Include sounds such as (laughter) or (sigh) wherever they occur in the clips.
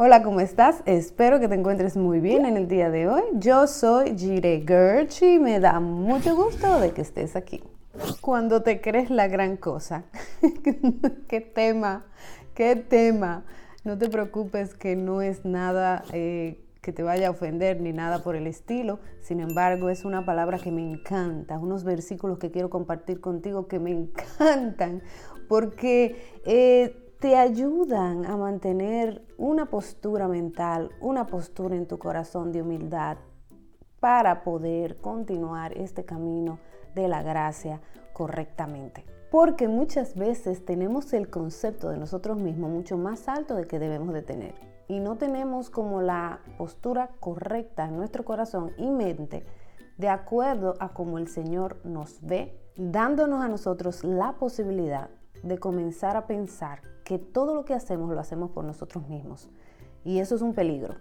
Hola, ¿cómo estás? Espero que te encuentres muy bien en el día de hoy. Yo soy Jire Gerch y me da mucho gusto de que estés aquí. Cuando te crees la gran cosa. (laughs) ¿Qué tema? ¿Qué tema? No te preocupes que no es nada eh, que te vaya a ofender ni nada por el estilo. Sin embargo, es una palabra que me encanta, unos versículos que quiero compartir contigo que me (laughs) encantan porque... Eh, te ayudan a mantener una postura mental, una postura en tu corazón de humildad para poder continuar este camino de la gracia correctamente. Porque muchas veces tenemos el concepto de nosotros mismos mucho más alto de que debemos de tener. Y no tenemos como la postura correcta en nuestro corazón y mente de acuerdo a cómo el Señor nos ve, dándonos a nosotros la posibilidad de comenzar a pensar que todo lo que hacemos lo hacemos por nosotros mismos. Y eso es un peligro.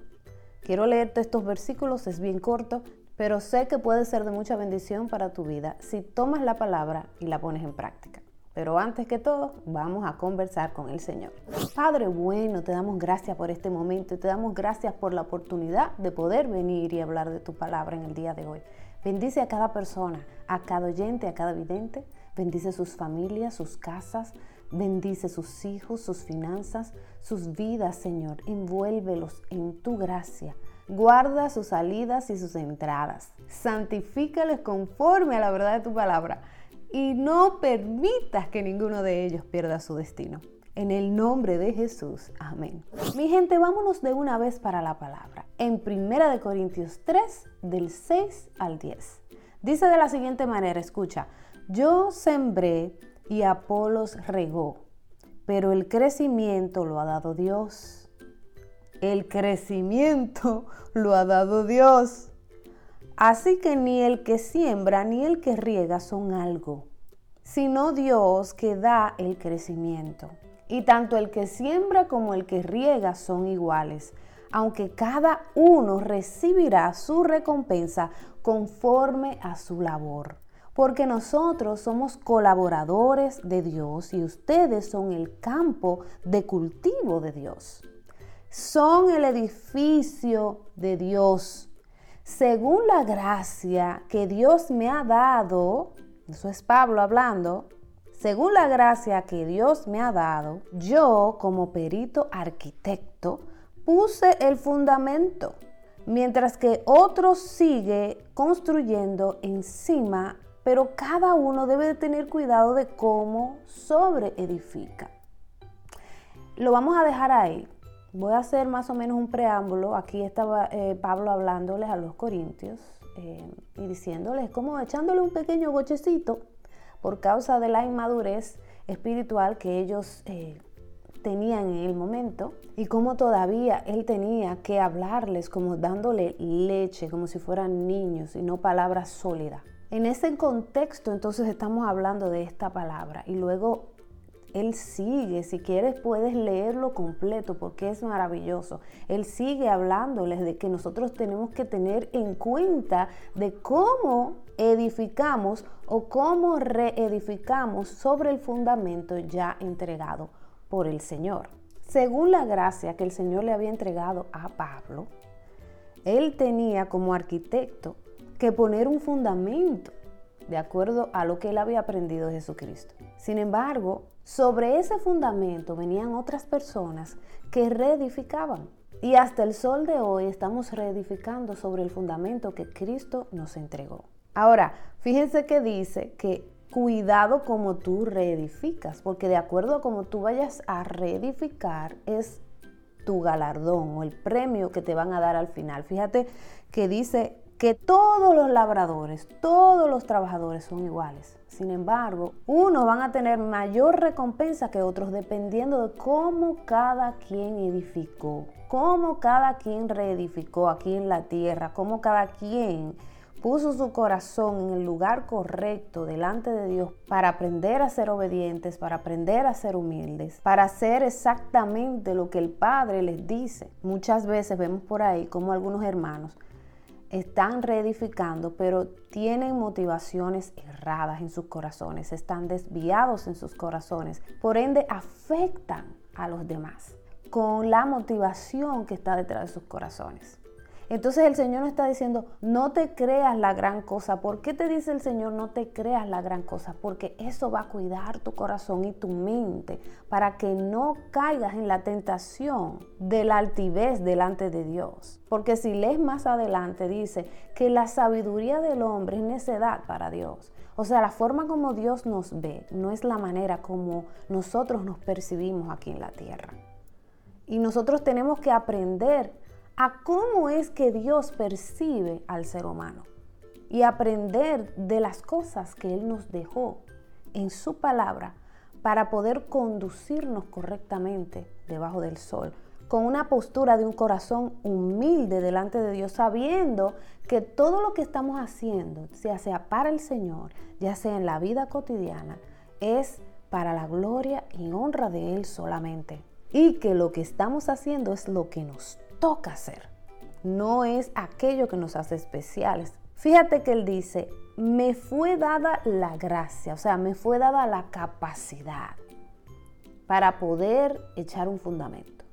Quiero leerte estos versículos, es bien corto, pero sé que puede ser de mucha bendición para tu vida si tomas la palabra y la pones en práctica. Pero antes que todo, vamos a conversar con el Señor. Padre bueno, te damos gracias por este momento y te damos gracias por la oportunidad de poder venir y hablar de tu palabra en el día de hoy. Bendice a cada persona, a cada oyente, a cada vidente. Bendice sus familias, sus casas, Bendice sus hijos, sus finanzas, sus vidas, Señor. Envuélvelos en tu gracia. Guarda sus salidas y sus entradas. Santifícales conforme a la verdad de tu palabra. Y no permitas que ninguno de ellos pierda su destino. En el nombre de Jesús. Amén. Mi gente, vámonos de una vez para la palabra. En 1 Corintios 3, del 6 al 10. Dice de la siguiente manera, escucha, yo sembré y Apolos regó, pero el crecimiento lo ha dado Dios. El crecimiento (laughs) lo ha dado Dios. Así que ni el que siembra ni el que riega son algo, sino Dios que da el crecimiento. Y tanto el que siembra como el que riega son iguales, aunque cada uno recibirá su recompensa conforme a su labor porque nosotros somos colaboradores de Dios y ustedes son el campo de cultivo de Dios. Son el edificio de Dios. Según la gracia que Dios me ha dado, eso es Pablo hablando, según la gracia que Dios me ha dado, yo como perito arquitecto puse el fundamento, mientras que otro sigue construyendo encima pero cada uno debe de tener cuidado de cómo sobre edifica. Lo vamos a dejar ahí. Voy a hacer más o menos un preámbulo. Aquí estaba eh, Pablo hablándoles a los corintios eh, y diciéndoles, como echándole un pequeño bochecito por causa de la inmadurez espiritual que ellos eh, tenían en el momento y cómo todavía él tenía que hablarles como dándole leche, como si fueran niños y no palabras sólidas. En ese contexto entonces estamos hablando de esta palabra y luego él sigue, si quieres puedes leerlo completo porque es maravilloso. Él sigue hablándoles de que nosotros tenemos que tener en cuenta de cómo edificamos o cómo reedificamos sobre el fundamento ya entregado por el Señor. Según la gracia que el Señor le había entregado a Pablo, él tenía como arquitecto que poner un fundamento de acuerdo a lo que él había aprendido de Jesucristo. Sin embargo, sobre ese fundamento venían otras personas que reedificaban. Y hasta el sol de hoy estamos reedificando sobre el fundamento que Cristo nos entregó. Ahora, fíjense que dice que cuidado como tú reedificas, porque de acuerdo a cómo tú vayas a reedificar es tu galardón o el premio que te van a dar al final. Fíjate que dice que todos los labradores, todos los trabajadores son iguales. Sin embargo, unos van a tener mayor recompensa que otros dependiendo de cómo cada quien edificó, cómo cada quien reedificó aquí en la tierra, cómo cada quien puso su corazón en el lugar correcto delante de Dios para aprender a ser obedientes, para aprender a ser humildes, para hacer exactamente lo que el Padre les dice. Muchas veces vemos por ahí como algunos hermanos están reedificando, pero tienen motivaciones erradas en sus corazones, están desviados en sus corazones, por ende afectan a los demás. con la motivación que está detrás de sus corazones. Entonces el Señor nos está diciendo, no te creas la gran cosa. ¿Por qué te dice el Señor, no te creas la gran cosa? Porque eso va a cuidar tu corazón y tu mente para que no caigas en la tentación de la altivez delante de Dios. Porque si lees más adelante, dice que la sabiduría del hombre es necedad para Dios. O sea, la forma como Dios nos ve no es la manera como nosotros nos percibimos aquí en la tierra. Y nosotros tenemos que aprender a cómo es que Dios percibe al ser humano y aprender de las cosas que Él nos dejó en su palabra para poder conducirnos correctamente debajo del sol, con una postura de un corazón humilde delante de Dios, sabiendo que todo lo que estamos haciendo, ya sea para el Señor, ya sea en la vida cotidiana, es para la gloria y honra de Él solamente. Y que lo que estamos haciendo es lo que nos toca hacer, no es aquello que nos hace especiales. Fíjate que él dice, me fue dada la gracia, o sea, me fue dada la capacidad para poder echar un fundamento.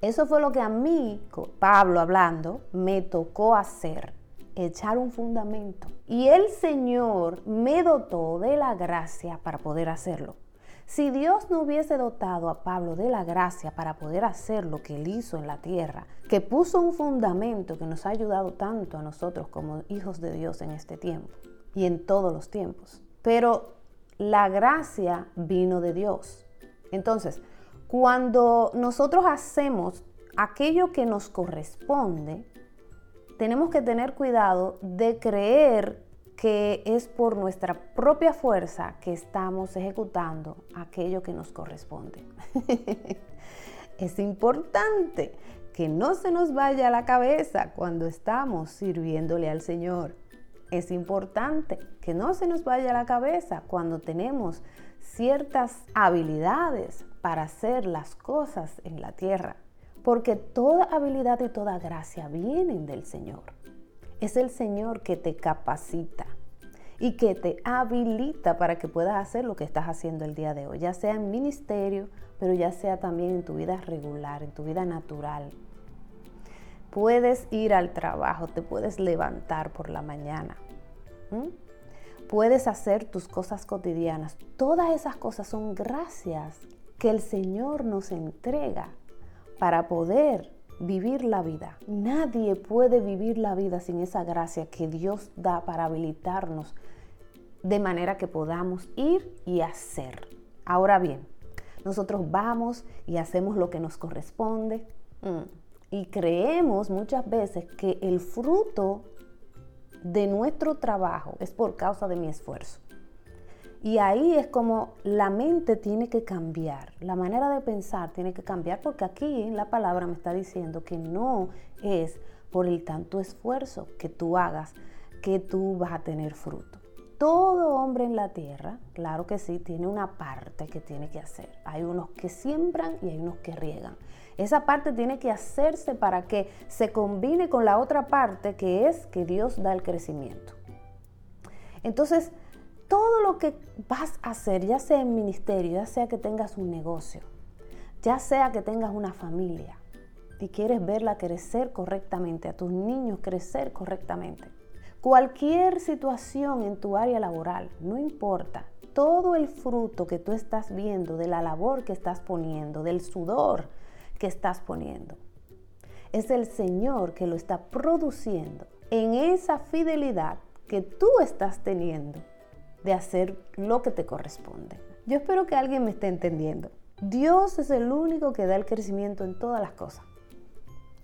Eso fue lo que a mí, Pablo hablando, me tocó hacer, echar un fundamento. Y el Señor me dotó de la gracia para poder hacerlo. Si Dios no hubiese dotado a Pablo de la gracia para poder hacer lo que él hizo en la tierra, que puso un fundamento que nos ha ayudado tanto a nosotros como hijos de Dios en este tiempo y en todos los tiempos. Pero la gracia vino de Dios. Entonces, cuando nosotros hacemos aquello que nos corresponde, tenemos que tener cuidado de creer que es por nuestra propia fuerza que estamos ejecutando aquello que nos corresponde. (laughs) es importante que no se nos vaya a la cabeza cuando estamos sirviéndole al Señor. Es importante que no se nos vaya a la cabeza cuando tenemos ciertas habilidades para hacer las cosas en la tierra, porque toda habilidad y toda gracia vienen del Señor. Es el Señor que te capacita y que te habilita para que puedas hacer lo que estás haciendo el día de hoy, ya sea en ministerio, pero ya sea también en tu vida regular, en tu vida natural. Puedes ir al trabajo, te puedes levantar por la mañana. Puedes hacer tus cosas cotidianas. Todas esas cosas son gracias que el Señor nos entrega para poder vivir la vida. Nadie puede vivir la vida sin esa gracia que Dios da para habilitarnos de manera que podamos ir y hacer. Ahora bien, nosotros vamos y hacemos lo que nos corresponde mm, y creemos muchas veces que el fruto de nuestro trabajo es por causa de mi esfuerzo. Y ahí es como la mente tiene que cambiar, la manera de pensar tiene que cambiar, porque aquí la palabra me está diciendo que no es por el tanto esfuerzo que tú hagas que tú vas a tener fruto. Todo hombre en la tierra, claro que sí, tiene una parte que tiene que hacer. Hay unos que siembran y hay unos que riegan. Esa parte tiene que hacerse para que se combine con la otra parte que es que Dios da el crecimiento. Entonces, todo lo que vas a hacer, ya sea en ministerio, ya sea que tengas un negocio, ya sea que tengas una familia y quieres verla crecer correctamente, a tus niños crecer correctamente. Cualquier situación en tu área laboral, no importa, todo el fruto que tú estás viendo de la labor que estás poniendo, del sudor que estás poniendo, es el Señor que lo está produciendo en esa fidelidad que tú estás teniendo de hacer lo que te corresponde. Yo espero que alguien me esté entendiendo. Dios es el único que da el crecimiento en todas las cosas.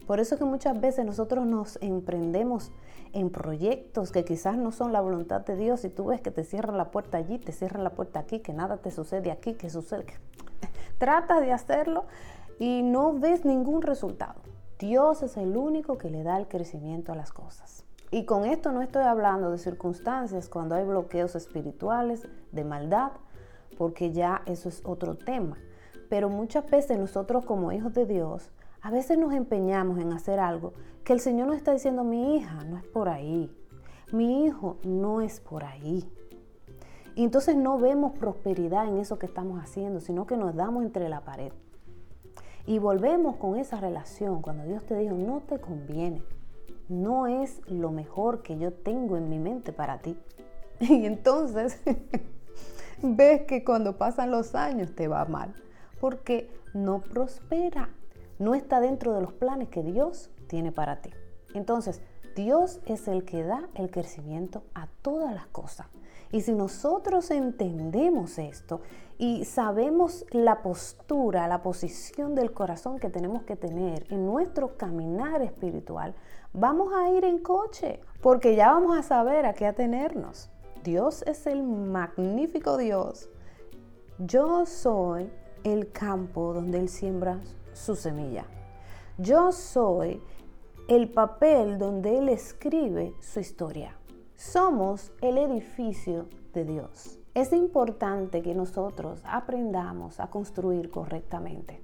Por eso que muchas veces nosotros nos emprendemos en proyectos que quizás no son la voluntad de Dios y tú ves que te cierran la puerta allí, te cierran la puerta aquí, que nada te sucede aquí, que sucede. (laughs) Tratas de hacerlo y no ves ningún resultado. Dios es el único que le da el crecimiento a las cosas. Y con esto no estoy hablando de circunstancias cuando hay bloqueos espirituales, de maldad, porque ya eso es otro tema. Pero muchas veces nosotros como hijos de Dios, a veces nos empeñamos en hacer algo que el Señor nos está diciendo, mi hija, no es por ahí. Mi hijo no es por ahí. Y entonces no vemos prosperidad en eso que estamos haciendo, sino que nos damos entre la pared. y volvemos con esa relación, cuando Dios te dijo, no te conviene, no es lo mejor que yo tengo en mi mente para ti. (laughs) Y entonces (laughs) ves que cuando pasan los años te va mal, porque no prospera, no está dentro de los planes que Dios tiene para ti. Entonces, Dios es el que da el crecimiento a todas las cosas. Y si nosotros entendemos esto y sabemos la postura, la posición del corazón que tenemos que tener en nuestro caminar espiritual, vamos a ir en coche, porque ya vamos a saber a qué atenernos. Dios es el magnífico Dios. Yo soy el campo donde Él siembra su semilla. Yo soy el papel donde Él escribe su historia. Somos el edificio de Dios. Es importante que nosotros aprendamos a construir correctamente.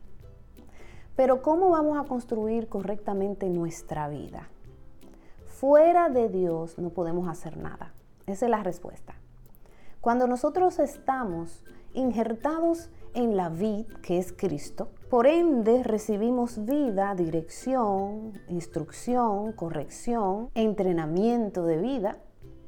Pero ¿cómo vamos a construir correctamente nuestra vida? Fuera de Dios no podemos hacer nada. Esa es la respuesta. Cuando nosotros estamos injertados en la vid, que es Cristo, por ende recibimos vida, dirección, instrucción, corrección, entrenamiento de vida,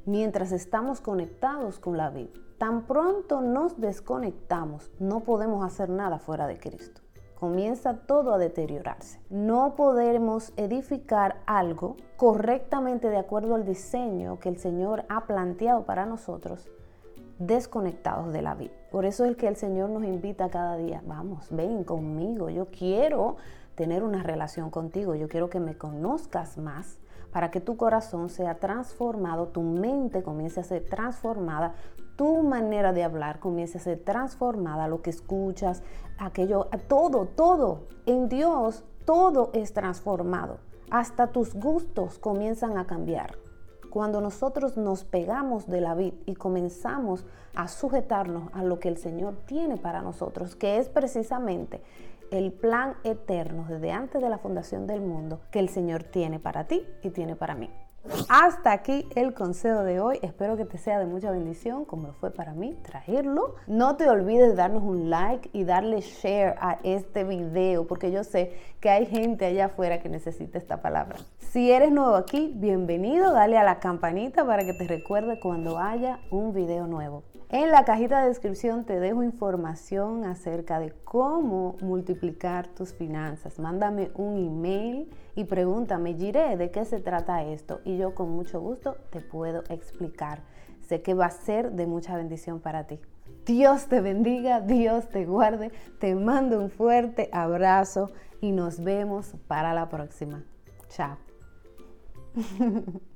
mientras estamos conectados con la vida. Tan pronto nos desconectamos, no podemos hacer nada fuera de Cristo. Comienza todo a deteriorarse. No podemos edificar algo correctamente de acuerdo al diseño que el Señor ha planteado para nosotros desconectados de la vida. Por eso es que el Señor nos invita cada día, vamos, ven conmigo, yo quiero tener una relación contigo, yo quiero que me conozcas más, para que tu corazón sea transformado, tu mente comience a ser transformada, tu manera de hablar comience a ser transformada, lo que escuchas, aquello, todo, todo. En Dios todo es transformado. Hasta tus gustos comienzan a cambiar. Cuando nosotros nos pegamos de la vid y comenzamos a sujetarnos a lo que el Señor tiene para nosotros, que es precisamente el plan eterno desde antes de la fundación del mundo que el Señor tiene para ti y tiene para mí. Hasta aquí el consejo de hoy. Espero que te sea de mucha bendición, como lo fue para mí traerlo. No te olvides de darnos un like y darle share a este video, porque yo sé que hay gente allá afuera que necesita esta palabra. Si eres nuevo aquí, bienvenido. Dale a la campanita para que te recuerde cuando haya un video nuevo. En la cajita de descripción te dejo información acerca de cómo multiplicar tus finanzas. Mándame un email y pregúntame, Giré, ¿de qué se trata esto? Y yo con mucho gusto te puedo explicar. Sé que va a ser de mucha bendición para ti. Dios te bendiga, Dios te guarde, te mando un fuerte abrazo y nos vemos para la próxima. Chao. (laughs)